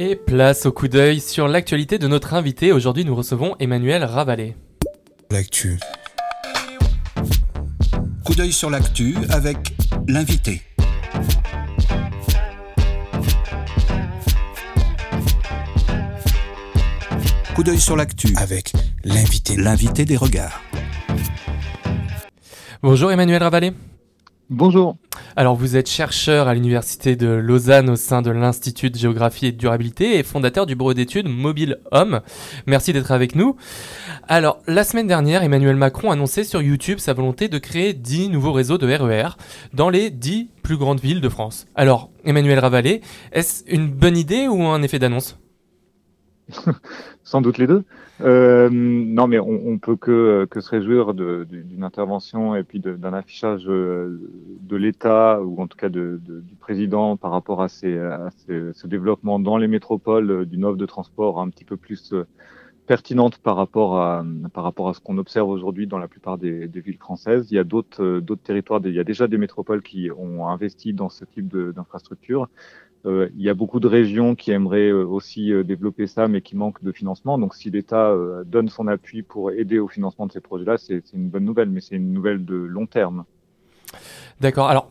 Et place au coup d'œil sur l'actualité de notre invité. Aujourd'hui, nous recevons Emmanuel Ravalet. L'actu. Coup d'œil sur l'actu avec l'invité. Coup d'œil sur l'actu Avec l'invité. l'invité des regards. Bonjour Emmanuel Ravalet. Bonjour. Alors vous êtes chercheur à l'université de Lausanne au sein de l'Institut de géographie et de durabilité et fondateur du bureau d'études Mobile Homme. Merci d'être avec nous. Alors la semaine dernière, Emmanuel Macron annonçait sur YouTube sa volonté de créer 10 nouveaux réseaux de RER dans les 10 plus grandes villes de France. Alors Emmanuel Ravalet, est-ce une bonne idée ou un effet d'annonce? Sans doute les deux. Euh, non, mais on, on peut que, se réjouir d'une intervention et puis d'un affichage euh, de l'État ou en tout cas du président par rapport à, ces, à ce développement dans les métropoles euh, d'une offre de transport un petit peu plus pertinente par rapport à, ce qu'on observe aujourd'hui dans la plupart des, des villes françaises. Il y a d'autres territoires, il y a déjà des métropoles qui ont investi dans ce type de- d'infrastructure. Euh, il y a beaucoup de régions qui aimeraient euh, aussi euh, développer ça, mais qui manquent de financement. Donc, si l'État euh, donne son appui pour aider au financement de ces projets-là, c'est une bonne nouvelle, mais c'est une nouvelle de long terme. D'accord. Alors,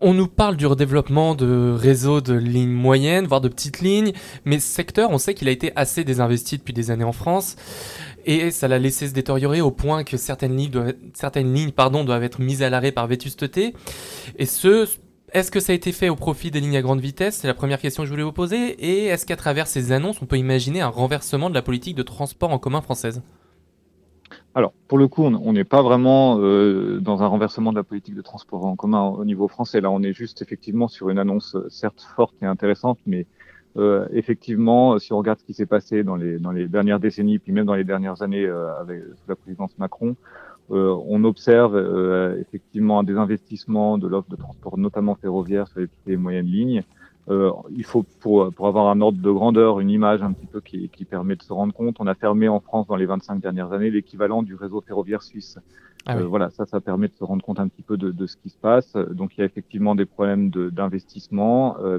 on nous parle du redéveloppement de réseaux de lignes moyennes, voire de petites lignes, mais secteur, on sait qu'il a été assez désinvesti depuis des années en France, et ça l'a laissé se détériorer au point que certaines lignes, pardon, doivent être mises à l'arrêt par vétusteté. Et ce, est-ce que ça a été fait au profit des lignes à grande vitesse? C'est la première question que je voulais vous poser. Et est-ce qu'à travers ces annonces, on peut imaginer un renversement de la politique de transport en commun française? Alors, pour le coup, on n'est pas vraiment euh, dans un renversement de la politique de transport en commun au niveau français. Là, on est juste effectivement sur une annonce certes forte et intéressante, mais euh, effectivement, si on regarde ce qui s'est passé dans les, dernières décennies, puis même dans les dernières années euh, avec la présidence Macron, on observe euh, effectivement un désinvestissement de l'offre de transport, notamment ferroviaire, sur les petites et moyennes lignes. Euh, il faut, pour, pour avoir un ordre de grandeur, une image un petit peu qui, qui permet de se rendre compte, on a fermé en France dans les 25 dernières années l'équivalent du réseau ferroviaire suisse. Ah Euh, voilà, ça, ça permet de se rendre compte un petit peu de, de ce qui se passe. Donc, il y a effectivement des problèmes de- d'investissement. Euh,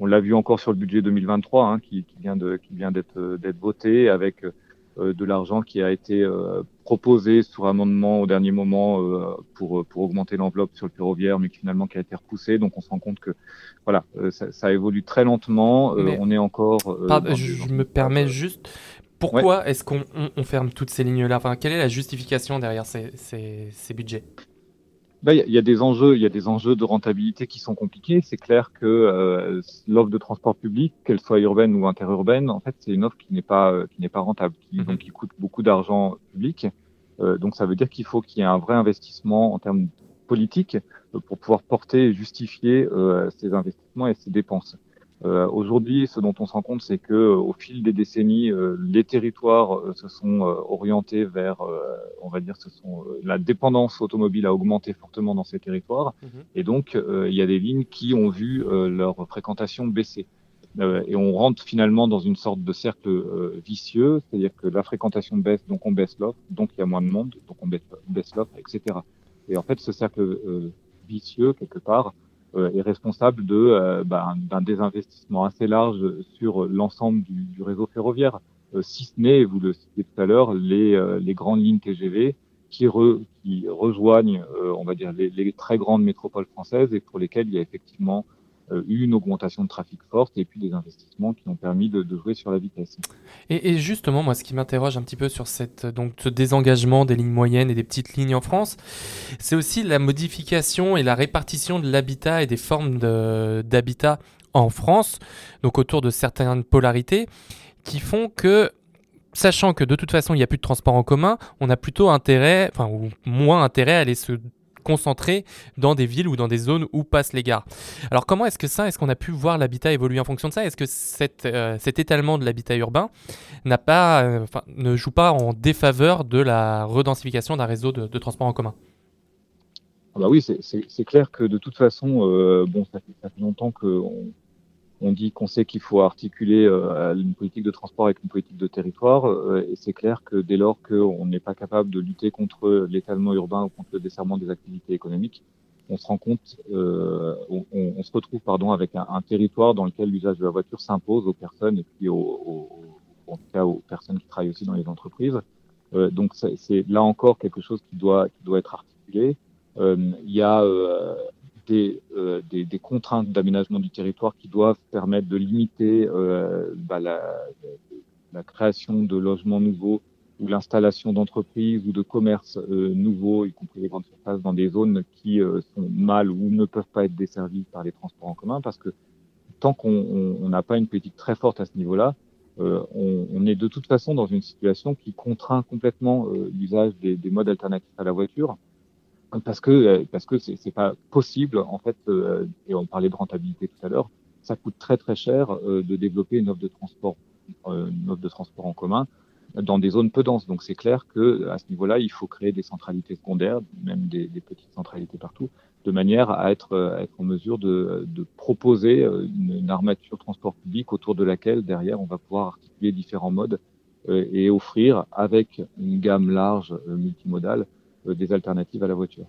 on l'a vu encore sur le budget 2023, hein, qui, qui vient de, qui vient d'être euh, d'être voté avec euh, de l'argent qui a été euh, proposé sur amendement au dernier moment euh, pour pour augmenter l'enveloppe sur le ferroviaire, mais qui finalement qui a été repoussé. Donc, on se rend compte que voilà, euh, ça, ça évolue très lentement. Euh, Mais- on est encore. euh, Pardon, je, me permets juste. Pourquoi est-ce qu'on on- on ferme toutes ces lignes-là? Enfin, quelle est la justification derrière ces, ces- ces budgets? Là, il y a- il y, a des enjeux, il y a des enjeux de rentabilité qui sont compliqués. C'est clair que euh, l'offre de transport public, qu'elle soit urbaine ou interurbaine, en fait, c'est une offre qui n'est pas euh, qui n'est pas rentable, qui, Mhm. donc qui coûte beaucoup d'argent public. Euh, donc, ça veut dire qu'il faut qu'il y ait un vrai investissement en termes politiques euh, pour pouvoir porter et justifier euh, ces investissements et ces dépenses. Euh, Aujourd'hui, ce dont on se rend compte, c'est que euh, au fil des décennies, euh, les territoires euh, se sont euh, orientés vers, euh, on va dire, ce sont euh, la dépendance automobile a augmenté fortement dans ces territoires, et donc euh, il y a des lignes qui ont vu euh, leur fréquentation baisser. Euh, et on rentre finalement dans une sorte de cercle euh, vicieux, c'est-à-dire que la fréquentation baisse, donc on baisse l'offre, donc il y a moins de monde, donc on baisse, l'offre, etc. Et en fait, ce cercle euh, vicieux, quelque part, est responsable de euh, bah, d'un désinvestissement assez large sur l'ensemble du, du réseau ferroviaire, euh, si ce n'est, vous le citiez tout à l'heure, les, euh, les grandes lignes TGV qui, re, qui rejoignent, euh, on va dire, les, les très grandes métropoles françaises et pour lesquelles il y a effectivement euh, une augmentation de trafic forte et puis des investissements qui ont permis de, de jouer sur la vitesse. Et, justement, moi, ce qui m'interroge un petit peu sur cette, donc, ce désengagement des lignes moyennes et des petites lignes en France, c'est aussi la modification et la répartition de l'habitat et des formes d'habitat en France, donc autour de certaines polarités, qui font que, sachant que de toute façon, il n'y a plus de transport en commun, on a plutôt intérêt, enfin, ou moins intérêt à aller se concentrer dans des villes ou dans des zones où passent les gares. Alors comment est-ce que ça, est-ce qu'on a pu voir l'habitat évoluer en fonction de ça? Est-ce que euh, cet étalement de l'habitat urbain euh, ne joue pas en défaveur de la redensification d'un réseau de, transport en commun? Ah bah oui, c'est- clair que de toute façon, euh, ça fait, ça fait longtemps qu'on on dit qu'on sait qu'il faut articuler euh, une politique de transport avec une politique de territoire, euh, et c'est clair que dès lors qu'on n'est pas capable de lutter contre l'étalement urbain ou contre le desserrement des activités économiques, on se rend compte, euh, on, se retrouve pardon avec un, territoire dans lequel l'usage de la voiture s'impose aux personnes et puis aux, en tout cas aux personnes qui travaillent aussi dans les entreprises. Donc c'est là encore quelque chose qui doit qui doit être articulé. Il y a des, euh, des, contraintes d'aménagement du territoire qui doivent permettre de limiter bah, la, création de logements nouveaux ou l'installation d'entreprises ou de commerces euh, nouveaux, y compris les grandes surfaces, dans des zones qui euh, sont mal ou ne peuvent pas être desservies par les transports en commun, parce que tant qu'on n'a pas une politique très forte à ce niveau-là, euh, on, est de toute façon dans une situation qui contraint complètement l'usage des, modes alternatifs à la voiture, parce que parce que c'est pas possible en fait, et on parlait de rentabilité tout à l'heure, ça coûte très très cher de développer une offre de transport, une offre de transport en commun dans des zones peu denses. Donc c'est clair que à ce niveau-là, il faut créer des centralités secondaires, même des, des petites centralités partout, de manière à être, à être en mesure de, de proposer euh, une, une, armature transport public autour de laquelle derrière on va pouvoir articuler différents modes euh, et offrir avec une gamme large euh, multimodale euh, des alternatives à la voiture.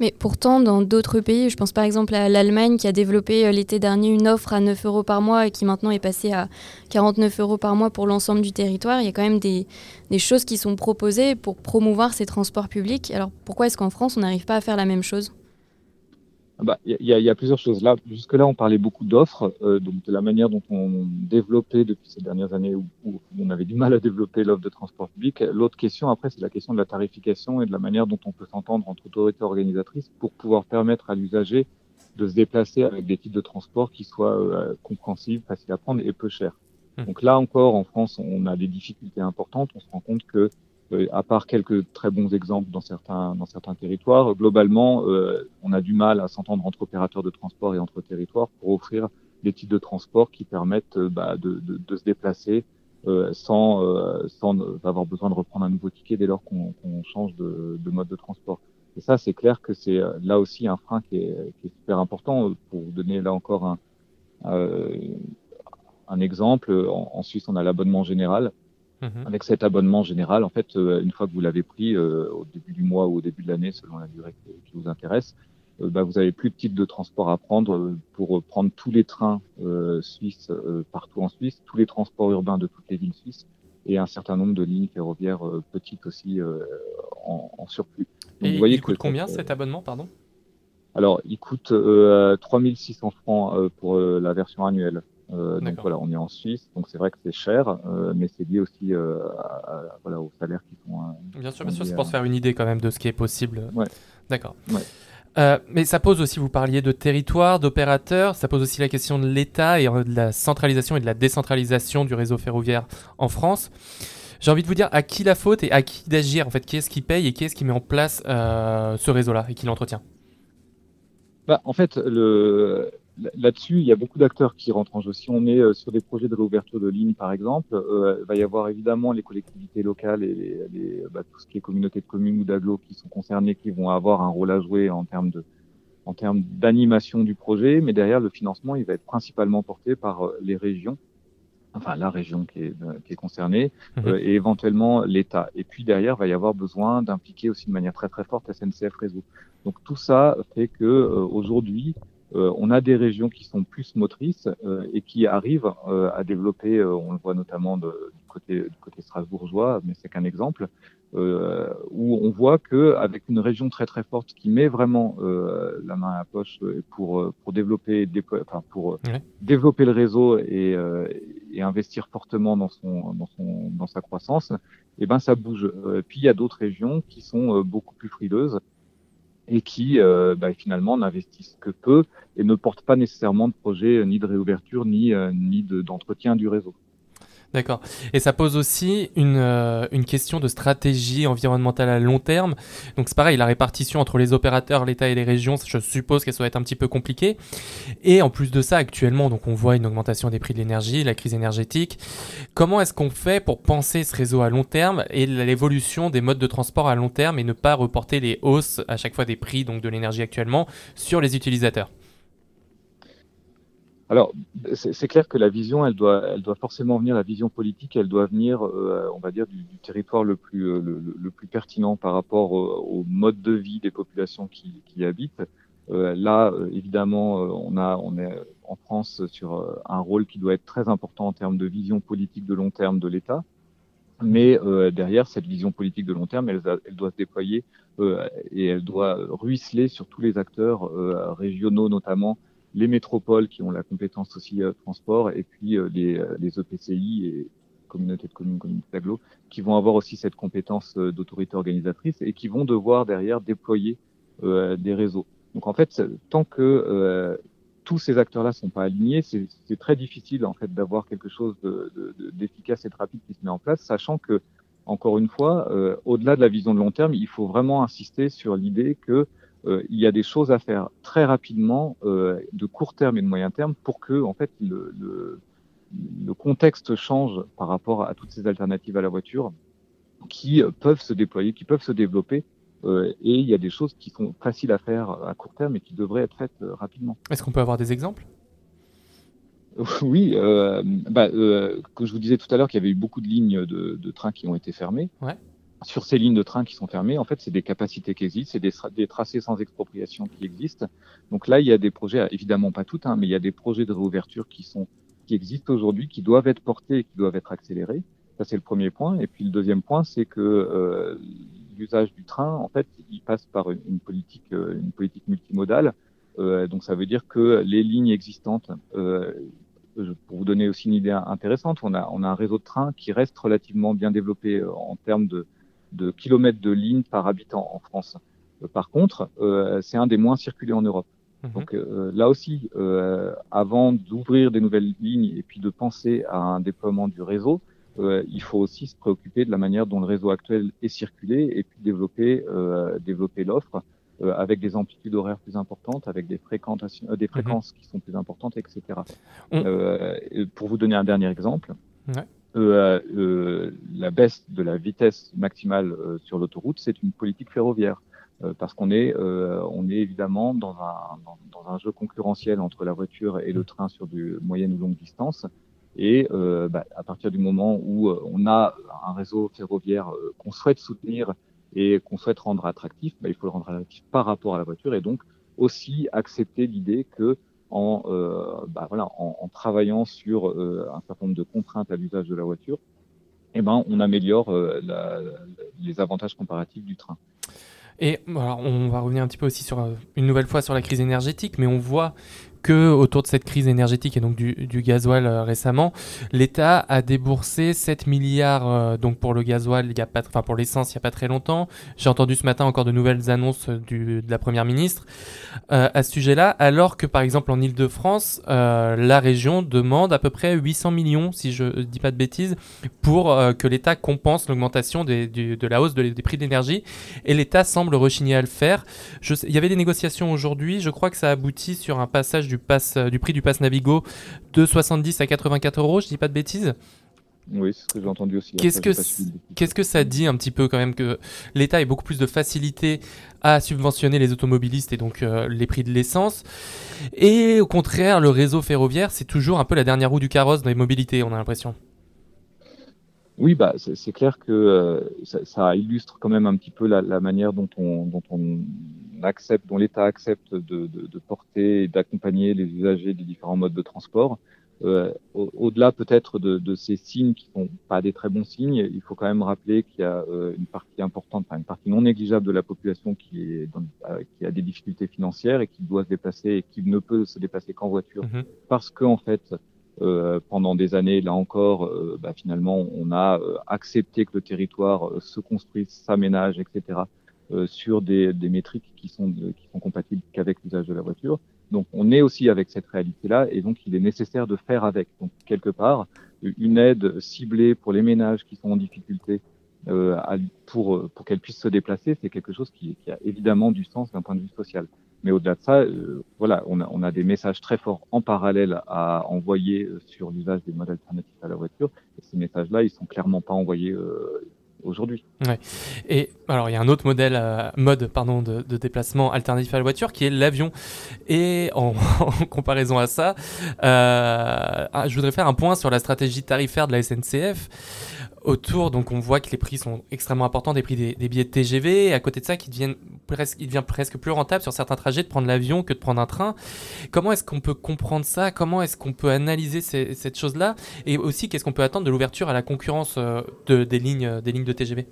Mais pourtant, dans d'autres pays, je pense par exemple à l'Allemagne qui a développé euh, l'été dernier une offre à 9 euros par mois et qui maintenant est passée à 49 euros par mois pour l'ensemble du territoire. Il y a quand même des, des, choses qui sont proposées pour promouvoir ces transports publics. Alors pourquoi est-ce qu'en France, on n'arrive pas à faire la même chose? Bah, y, a, y, a plusieurs choses. Là, jusque-là, on parlait beaucoup d'offres, euh, donc de la manière dont on développait depuis ces dernières années où, où on avait du mal à développer l'offre de transport public. L'autre question, après, c'est la question de la tarification et de la manière dont on peut s'entendre entre autorités organisatrices pour pouvoir permettre à l'usager de se déplacer avec des types de transport qui soient euh, compréhensibles, faciles à prendre et peu chers. Mmh. Donc là encore, en France, on a des difficultés importantes. On se rend compte que à part quelques très bons exemples dans certains, territoires, globalement, euh, on a du mal à s'entendre entre opérateurs de transport et entre territoires pour offrir des types de transport qui permettent euh, bah, de, se déplacer euh, sans, euh, avoir besoin de reprendre un nouveau ticket dès lors qu'on qu change de, de, mode de transport. Et ça, c'est clair que c'est là aussi un frein qui est, super important. Pour vous donner là encore un, exemple, en Suisse, on a l'abonnement général Mmh. Avec cet abonnement général, en fait, euh, une fois que vous l'avez pris euh, au début du mois ou au début de l'année, selon la durée qui vous intéresse, euh, bah, vous avez plus de type de transport à prendre pour prendre tous les trains suisses partout en Suisse, tous les transports urbains de toutes les villes suisses et un certain nombre de lignes ferroviaires petites aussi en, en, surplus. Donc, et vous voyez il coûte combien cet abonnement, pardon? Alors, il coûte euh, 3600 francs pour la version annuelle. Euh, donc voilà, on est en Suisse, donc c'est vrai que c'est cher, euh, mais c'est lié aussi euh, à, voilà, aux salaires qui sont. Bien sûr, bien sûr, c'est pour se faire une idée quand même de ce qui est possible. Ouais. D'accord. Ouais. Euh, mais ça pose aussi, vous parliez de territoire, d'opérateurs, ça pose aussi la question de l'État et de la centralisation et de la décentralisation du réseau ferroviaire en France. J'ai envie de vous dire à qui la faute et à qui d'agir en fait, qui est-ce qui paye et qui est-ce qui met en place ce réseau-là et qui l'entretient? Bah, En fait, le, Là-dessus, il y a beaucoup d'acteurs qui rentrent en jeu. Si on est euh, sur des projets de réouverture de lignes, par exemple, euh, il va y avoir évidemment les collectivités locales et les, les, bah, tout ce qui est communauté de communes ou d'agglos qui sont concernés, qui vont avoir un rôle à jouer en termes de en termes d'animation du projet, mais derrière le financement, il va être principalement porté par euh, les régions, enfin la région qui est, qui est concernée, mmh. euh, et éventuellement l'État. Et puis derrière, il va y avoir besoin d'impliquer aussi de manière très très forte SNCF Réseau. Donc tout ça fait que euh, aujourd'hui, euh, on a des régions qui sont plus motrices euh, et qui arrivent euh, à développer, on le voit notamment de, du, côté, du côté strasbourgeois, mais c'est qu'un exemple, où on voit que avec une région très très forte qui met vraiment la main à la poche pour pour développer enfin, pour ouais. développer le réseau et, et, investir fortement dans son dans son dans sa croissance, et eh ben ça bouge. puis il y a d'autres régions qui sont beaucoup plus frileuses et qui euh, bah, finalement n'investissent que peu et ne portent pas nécessairement de projet euh, ni de réouverture ni, euh, ni d'entretien du réseau. D'accord. Et ça pose aussi une, euh, une, question de stratégie environnementale à long terme. Donc c'est pareil, la répartition entre les opérateurs, l'État et les régions, je suppose qu'elle soit être un petit peu compliquée. Et en plus de ça, actuellement, donc on voit une augmentation des prix de l'énergie, la crise énergétique. Comment est-ce qu'on fait pour penser ce réseau à long terme et l'évolution des modes de transport à long terme et ne pas reporter les hausses à chaque fois des prix donc de l'énergie actuellement sur les utilisateurs? Alors, c'est clair que la vision, elle doit, forcément venir, la vision politique, elle doit venir, euh, on va dire, du, territoire le plus, euh, le, plus pertinent par rapport au, au, mode de vie des populations qui, y habitent. là, évidemment, on est en France sur un rôle qui doit être très important en termes de vision politique de long terme de l'État. Mais derrière, cette vision politique de long terme, elle doit se déployer et elle doit ruisseler sur tous les acteurs régionaux, notamment les métropoles qui ont la compétence aussi transport, et puis les, les EPCI et communautés de communes, communautés d'agglo, qui vont avoir aussi cette compétence d'autorité organisatrice et qui vont devoir derrière déployer des réseaux. Donc en fait, tant que tous ces acteurs-là sont pas alignés, c'est très difficile en fait d'avoir quelque chose d'efficace de, et de rapide qui se met en place, sachant que encore une fois, euh, au-delà de la vision de long terme, il faut vraiment insister sur l'idée que euh, il y a des choses à faire très rapidement, euh, de court terme et de moyen terme, pour que en fait le, le, le, contexte change par rapport à toutes ces alternatives à la voiture, qui peuvent se déployer, qui peuvent se développer euh, et il y a des choses qui sont faciles à faire à court terme et qui devraient être faites euh, rapidement. Est-ce qu'on peut avoir des exemples? Oui, euh, bah, euh, que je vous disais tout à l'heure qu'il y avait eu beaucoup de lignes de, de trains qui ont été fermées. Ouais. Sur ces lignes de train qui sont fermées, en fait, c'est des capacités qui existent, c'est des, tracés sans expropriation qui existent. Donc là, il y a des projets, évidemment pas toutes, hein, mais il y a des projets de réouverture qui sont qui existent aujourd'hui, qui doivent être portés et qui doivent être accélérés. Ça, c'est le premier point. Et puis le deuxième point, c'est que euh, l'usage du train, en fait, il passe par une, politique, euh, une politique multimodale. Euh, donc ça veut dire que les lignes existantes, pour vous donner aussi une idée intéressante, on a, on a un réseau de trains qui reste relativement bien développé en termes de, de kilomètres de lignes par habitant en France. Par contre, c'est un des moins circulés en Europe. Mmh. Donc là aussi, avant d'ouvrir des nouvelles lignes et puis de penser à un déploiement du réseau, euh, il faut aussi se préoccuper de la manière dont le réseau actuel est circulé et puis développer, euh, développer l'offre euh, avec des amplitudes horaires plus importantes, avec des, fréquentations, euh, mhm. fréquences qui sont plus importantes, etc. On... pour vous donner un dernier exemple, ouais. La baisse de la vitesse maximale sur l'autoroute, c'est une politique ferroviaire parce qu'on est, euh, on est évidemment dans un, dans, dans, un jeu concurrentiel entre la voiture et le mhm. train sur du moyenne ou longue distance. Et euh, bah, à partir du moment où euh, on a un réseau ferroviaire euh, qu'on souhaite soutenir et qu'on souhaite rendre attractif, bah, il faut le rendre attractif par rapport à la voiture et donc aussi accepter l'idée que en, euh, bah, voilà, en, travaillant sur euh, un certain nombre de contraintes à l'usage de la voiture, eh ben, on améliore euh, les avantages comparatifs du train. Et alors, on va revenir un petit peu aussi sur une nouvelle fois sur la crise énergétique, mais on voit que autour de cette crise énergétique et donc du, du gasoil euh, récemment, l'État a déboursé 7 milliards euh, donc pour le gasoil, il y a pas, enfin pour l'essence il n'y a pas très longtemps. J'ai entendu ce matin encore de nouvelles annonces du, de la Première ministre euh, à ce sujet-là, alors que par exemple en Ile-de-France, euh, la région demande à peu près 800 millions, si je dis pas de bêtises, pour euh, que l'État compense l'augmentation de la hausse de, des prix de l'énergie. Et l'État semble rechigner à le faire. Il y avait des négociations aujourd'hui, je crois que ça aboutit sur un passage du du, pass, euh, du prix du pass Navigo de 70 à 84 euros, je dis pas de bêtises oui, c'est ce que j'ai entendu aussi. Qu'est-ce que, qu'est-ce que ça dit un petit peu quand même que l'État ait beaucoup plus de facilité à subventionner les automobilistes et donc euh, les prix de l'essence? Et au contraire, le réseau ferroviaire, c'est toujours un peu la dernière roue du carrosse dans les mobilités, on a l'impression. Oui, bah, c'est clair que euh, ça, ça, illustre quand même un petit peu la, la manière dont on, dont on accepte, dont l'État accepte de, de, de porter et d'accompagner les usagers des différents modes de transport. Euh, Au-delà peut-être de, de, ces signes qui sont pas des très bons signes, il faut quand même rappeler qu'il y a euh, une partie importante, enfin une partie non négligeable de la population qui, est dans, qui a des difficultés financières et qui doit se déplacer et qui ne peut se déplacer qu'en voiture mmh. parce que en fait euh, pendant des années, là encore, euh, bah, finalement, on a euh, accepté que le territoire euh, se construise, s'aménage, etc., sur des, des, métriques qui sont, de, qui sont compatibles qu'avec l'usage de la voiture. Donc, on est aussi avec cette réalité-là, et donc il est nécessaire de faire avec. Donc, quelque part, une aide ciblée pour les ménages qui sont en difficulté pour, pour qu'elles puissent se déplacer, c'est quelque chose qui, qui a évidemment du sens d'un point de vue social. Mais au-delà de ça, euh, voilà, on a, des messages très forts en parallèle à envoyer euh, sur l'usage des modes alternatifs à la voiture. Et ces messages-là, ils sont clairement pas envoyés euh, aujourd'hui. Ouais. Et alors, il y a un autre modèle, mode pardon, de, déplacement alternatif à la voiture qui est l'avion. Et en, comparaison à ça, ah, je voudrais faire un point sur la stratégie tarifaire de la SNCF autour. Donc on voit que les prix sont extrêmement importants, des prix des, billets de TGV. Et à côté de ça, deviennent presque, il devient presque plus rentable sur certains trajets de prendre l'avion que de prendre un train. Comment est-ce qu'on peut comprendre ça? Comment est-ce qu'on peut analyser cette chose-là? Et aussi, qu'est-ce qu'on peut attendre de l'ouverture à la concurrence euh, de, des, lignes, des lignes de TGV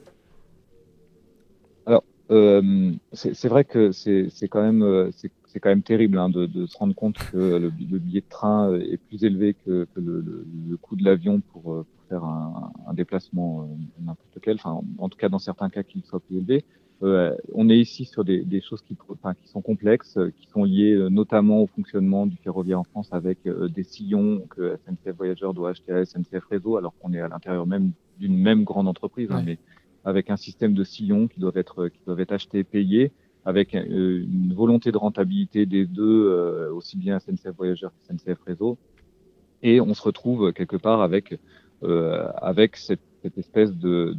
Alors, euh, c'est vrai que c'est quand même euh, c'est quand même terrible hein, de, se rendre compte que le, billet de train est plus élevé que, le, coût de l'avion pour, faire un, un déplacement n'importe quel, enfin en tout cas dans certains cas qu'il soit plus élevé. Euh, on est ici sur des, des choses qui, enfin, qui sont complexes, qui sont liées notamment au fonctionnement du ferroviaire en France avec des sillons que SNCF Voyageurs doit acheter à SNCF Réseau alors qu'on est à l'intérieur même d'une même grande entreprise. Hein, mais avec un système de sillons qui doivent être, qui doivent être achetés et payés, avec euh, une volonté de rentabilité des deux, euh, aussi bien SNCF Voyageurs que SNCF Réseau. Et on se retrouve quelque part avec, euh, avec cette, cette, espèce de,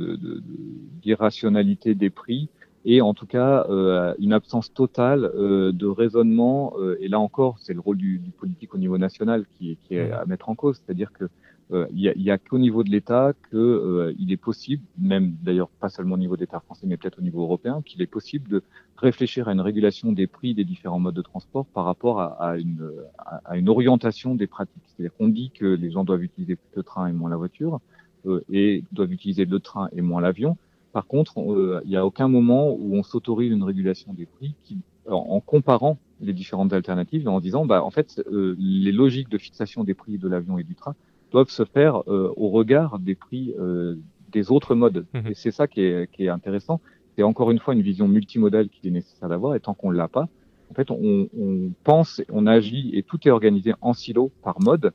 d'irrationalité de, de, des prix et en tout cas euh, une absence totale euh, de raisonnement. Euh, et là encore, c'est le rôle du, du, politique au niveau national qui, qui est à mettre en cause, c'est-à-dire que euh, il n'y a, a qu'au niveau de l'État qu'il euh, est possible, même d'ailleurs pas seulement au niveau de l'État français, mais peut-être au niveau européen, qu'il est possible de réfléchir à une régulation des prix des différents modes de transport par rapport à, à, une, à, une, orientation des pratiques. C'est-à-dire qu'on dit que les gens doivent utiliser plus le train et moins la voiture, euh, et doivent utiliser le train et moins l'avion. Par contre, euh, il n'y a aucun moment où on s'autorise une régulation des prix qui, en comparant les différentes alternatives, en disant, bah, en fait, euh, les logiques de fixation des prix de l'avion et du train doivent se faire euh, au regard des prix euh, des autres modes. Mmh. Et c'est ça qui est, qui est intéressant. C'est encore une fois une vision multimodale qu'il est nécessaire d'avoir. Et tant qu'on ne l'a pas, en fait, on, on, pense, on agit et tout est organisé en silo par mode.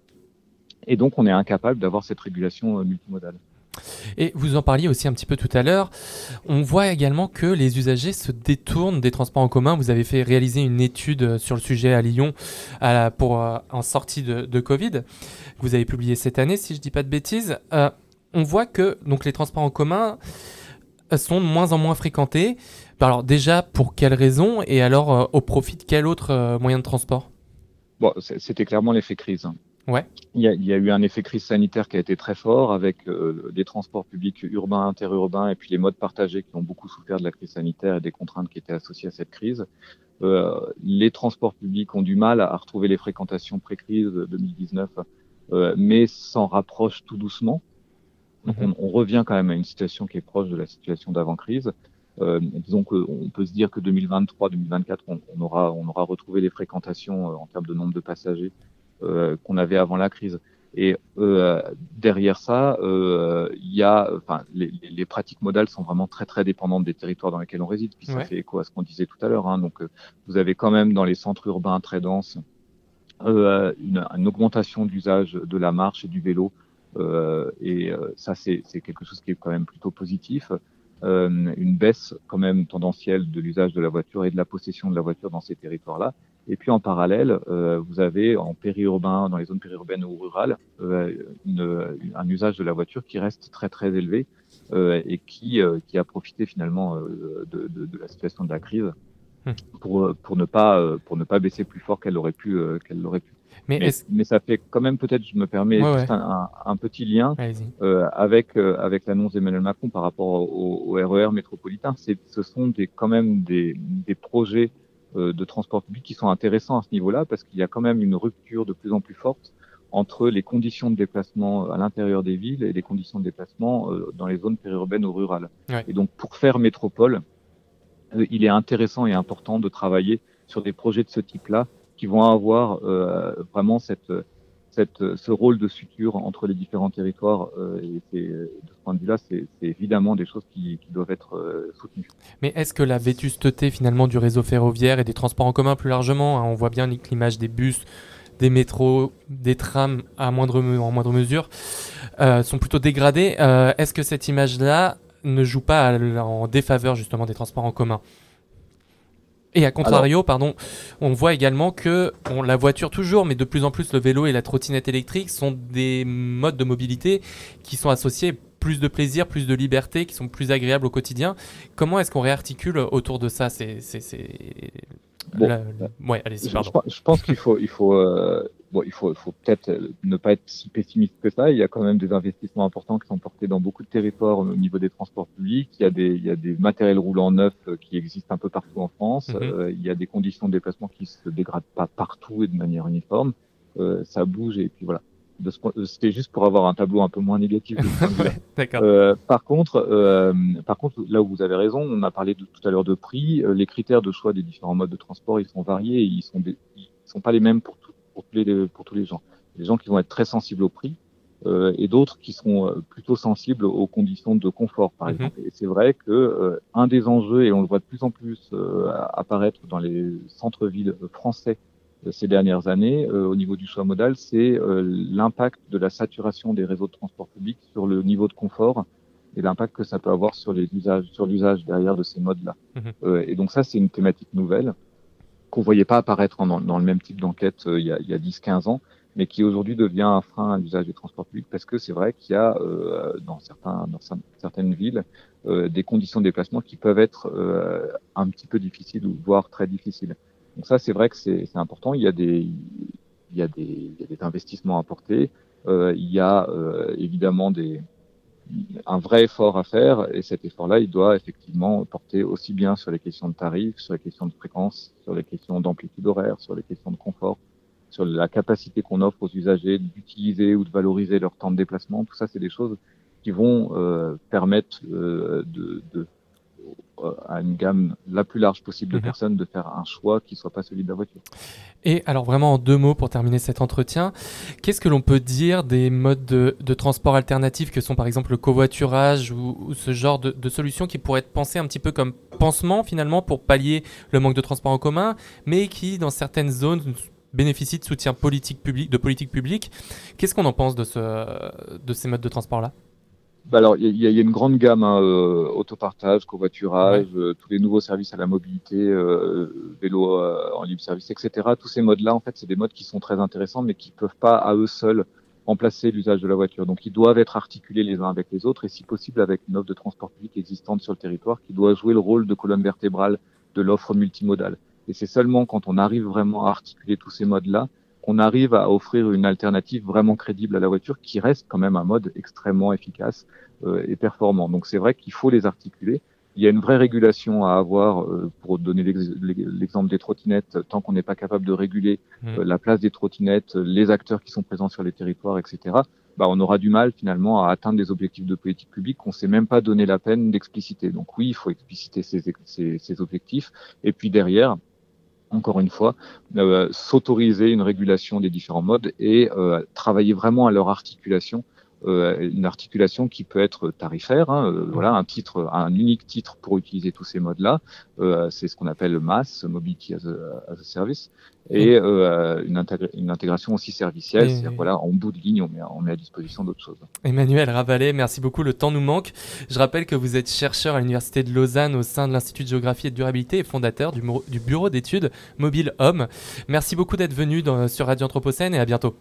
Et donc, on est incapable d'avoir cette régulation euh, multimodale. Et vous en parliez aussi un petit peu tout à l'heure. On voit également que les usagers se détournent des transports en commun. Vous avez fait réaliser une étude sur le sujet à Lyon pour euh, en sortie de, Covid. Vous avez publié cette année, si je dis pas de bêtises. Euh, on voit que donc les transports en commun sont de moins en moins fréquentés. Alors déjà, pour quelles raisons Et alors, euh, au profit de quel autre euh, moyen de transport? Bon, c'était clairement l'effet crise. Ouais. Il y, a, il y, a, eu un effet crise sanitaire qui a été très fort avec euh, les transports publics urbains, interurbains et puis les modes partagés qui ont beaucoup souffert de la crise sanitaire et des contraintes qui étaient associées à cette crise. Euh, les transports publics ont du mal à, retrouver les fréquentations pré-crise 2019, euh, mais s'en rapprochent tout doucement. Donc mhm. on, on, revient quand même à une situation qui est proche de la situation d'avant-crise. Euh, disons qu'on peut se dire que 2023-2024, on, on, aura, on aura retrouvé les fréquentations euh, en termes de nombre de passagers qu'on avait avant la crise. Et euh, derrière ça, euh, il y a, enfin, les, les, pratiques modales sont vraiment très très dépendantes des territoires dans lesquels on réside. Puis ça ouais. fait écho à ce qu'on disait tout à l'heure. Hein. Donc, vous avez quand même dans les centres urbains très denses une, une, augmentation d'usage de la marche et du vélo. et ça, c'est quelque chose qui est quand même plutôt positif. Euh, une baisse quand même tendancielle de l'usage de la voiture et de la possession de la voiture dans ces territoires-là. Et puis en parallèle, euh, vous avez en périurbain, dans les zones périurbaines ou rurales, euh, une, un usage de la voiture qui reste très très élevé euh, et qui, qui a profité finalement de, de, de, la situation de la crise hum. pour, pour, ne, pas, pour ne pas baisser plus fort qu'elle aurait pu. qu'elle aurait pu. Mais, mais, mais, ça fait quand même peut-être, je me permets, ouais, juste ouais. un, un, petit lien avec avec l'annonce d'Emmanuel Macron par rapport au, au, RER métropolitain. C'est, ce sont des quand même des, des projets de transport public qui sont intéressants à ce niveau-là parce qu'il y a quand même une rupture de plus en plus forte entre les conditions de déplacement à l'intérieur des villes et les conditions de déplacement euh, dans les zones périurbaines ou rurales. Ouais. Et donc pour faire métropole, euh, il est intéressant et important de travailler sur des projets de ce type-là qui vont avoir euh, vraiment cette, cette, ce rôle de suture entre les différents territoires. Euh, et de ce point de vue-là, c'est évidemment des choses qui, doivent être euh, soutenues. Mais est-ce que la vétusteté finalement du réseau ferroviaire et des transports en commun plus largement, hein, on voit bien l'image des bus, des métros, des trams à moindre, en moindre mesure, euh, sont plutôt dégradées. Euh, est-ce que cette image-là ne joue pas en défaveur justement des transports en commun? Et à contrario, Alors, pardon, on voit également que la voiture toujours, mais de plus en plus le vélo et la trottinette électrique sont des modes de mobilité qui sont associés plus de plaisir, plus de liberté, qui sont plus agréables au quotidien. Comment est-ce qu'on réarticule autour de ça? C'est bon, la... ouais, allez-y, pardon. Je, je pense qu'il faut, il faut, euh, bon, il faut, faut peut-être ne pas être si pessimiste que ça. Il y a quand même des investissements importants qui sont portés dans beaucoup de territoires au niveau des transports publics. Il y a des, il y a des matériels roulants neufs qui existent un peu partout en France. Mhm. il y a des conditions de déplacement qui se dégradent pas partout et de manière uniforme. ça bouge et puis voilà. C'était juste pour avoir un tableau un peu moins négatif. euh, par contre, euh, par contre, là où vous avez raison, on a parlé de, tout à l'heure de prix. Euh, les critères de choix des différents modes de transport, ils sont variés. Et ils sont, ils sont pas les mêmes pour, pour, tous les, pour tous les gens. Les gens qui vont être très sensibles au prix euh, et d'autres qui seront euh, plutôt sensibles aux conditions de confort, par mhm. exemple. Et c'est vrai que euh, un des enjeux, et on le voit de plus en plus apparaître dans les centres-villes français ces dernières années au niveau du choix modal, c'est l'impact de la saturation des réseaux de transport public sur le niveau de confort et l'impact que ça peut avoir sur les usages, sur l'usage derrière de ces modes-là. Mhm. Et donc ça, c'est une thématique nouvelle qu'on voyait pas apparaître dans, dans le même type d'enquête il y a, il y a 10-15 ans, mais qui aujourd'hui devient un frein à l'usage des transports publics parce que c'est vrai qu'il y a dans, certains, dans certaines villes des conditions de déplacement qui peuvent être un petit peu difficiles ou voire très difficiles. Donc ça, c'est vrai que c'est important. Il y a des, il y a des, il y a des investissements à apporter. Euh, il y a euh, évidemment des, un vrai effort à faire et cet effort-là, il doit effectivement porter aussi bien sur les questions de tarifs, sur les questions de fréquence, sur les questions d'amplitude horaire, sur les questions de confort, sur la capacité qu'on offre aux usagers d'utiliser ou de valoriser leur temps de déplacement. Tout ça, c'est des choses qui vont euh, permettre euh, de, de, à une gamme la plus large possible de mhm. personnes de faire un choix qui soit pas celui de la voiture. Et alors vraiment en deux mots pour terminer cet entretien, qu'est-ce que l'on peut dire des modes de, transport alternatifs que sont par exemple le covoiturage ou, ce genre de, solutions qui pourraient être pensées un petit peu comme pansement finalement pour pallier le manque de transport en commun, mais qui dans certaines zones bénéficient de soutien politique public, de politique publique. Qu'est-ce qu'on en pense de, ce, de ces modes de transport-là? Bah alors, il y, y, a une grande gamme, hein, euh, autopartage, covoiturage, euh, tous les nouveaux services à la mobilité, euh, vélo euh, en libre service, etc. Tous ces modes-là, en fait, c'est des modes qui sont très intéressants, mais qui peuvent pas à eux seuls remplacer l'usage de la voiture. Donc, ils doivent être articulés les uns avec les autres, et si possible avec une offre de transport public existante sur le territoire, qui doit jouer le rôle de colonne vertébrale de l'offre multimodale. Et c'est seulement quand on arrive vraiment à articuler tous ces modes-là qu'on arrive à offrir une alternative vraiment crédible à la voiture qui reste quand même un mode extrêmement efficace euh, et performant. Donc c'est vrai qu'il faut les articuler. Il y a une vraie régulation à avoir euh, pour donner l'exemple des trottinettes. Tant qu'on n'est pas capable de réguler mmh. euh, la place des trottinettes, les acteurs qui sont présents sur les territoires, etc., bah, on aura du mal finalement à atteindre des objectifs de politique publique qu'on ne s'est même pas donné la peine d'expliciter. Donc oui, il faut expliciter ces, ces, ces objectifs. Et puis derrière, encore une fois, euh, s'autoriser une régulation des différents modes et euh, travailler vraiment à leur articulation une articulation qui peut être tarifaire. Hein, euh, voilà, un titre, un unique titre pour utiliser tous ces modes-là. Euh, c'est ce qu'on appelle le MAS, Mobility as a, Service, et une, une, intégration aussi servicielle. C'est voilà, en bout de ligne, on met, on met à disposition d'autres choses. Emmanuel Ravalet, merci beaucoup. Le temps nous manque. Je rappelle que vous êtes chercheur à l'université de Lausanne au sein de l'Institut de géographie et de durabilité et fondateur du, du bureau d'études Mobile Homme. Merci beaucoup d'être venu dans, sur Radio Anthropocène et à bientôt.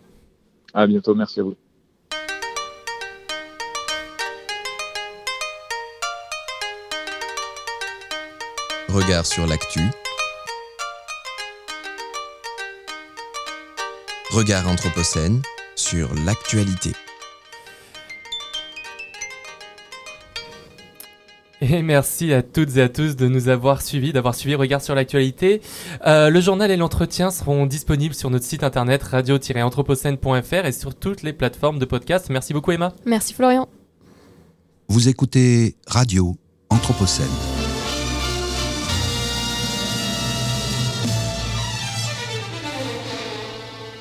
À bientôt. Merci à vous. Regard sur l'actu. Regard Anthropocène sur l'actualité. Et merci à toutes et à tous de nous avoir suivis, d'avoir suivi Regard sur l'actualité. Euh, le journal et l'entretien seront disponibles sur notre site internet radio-anthropocène.fr et sur toutes les plateformes de podcast. Merci beaucoup Emma. Merci Florian. Vous écoutez Radio Anthropocène.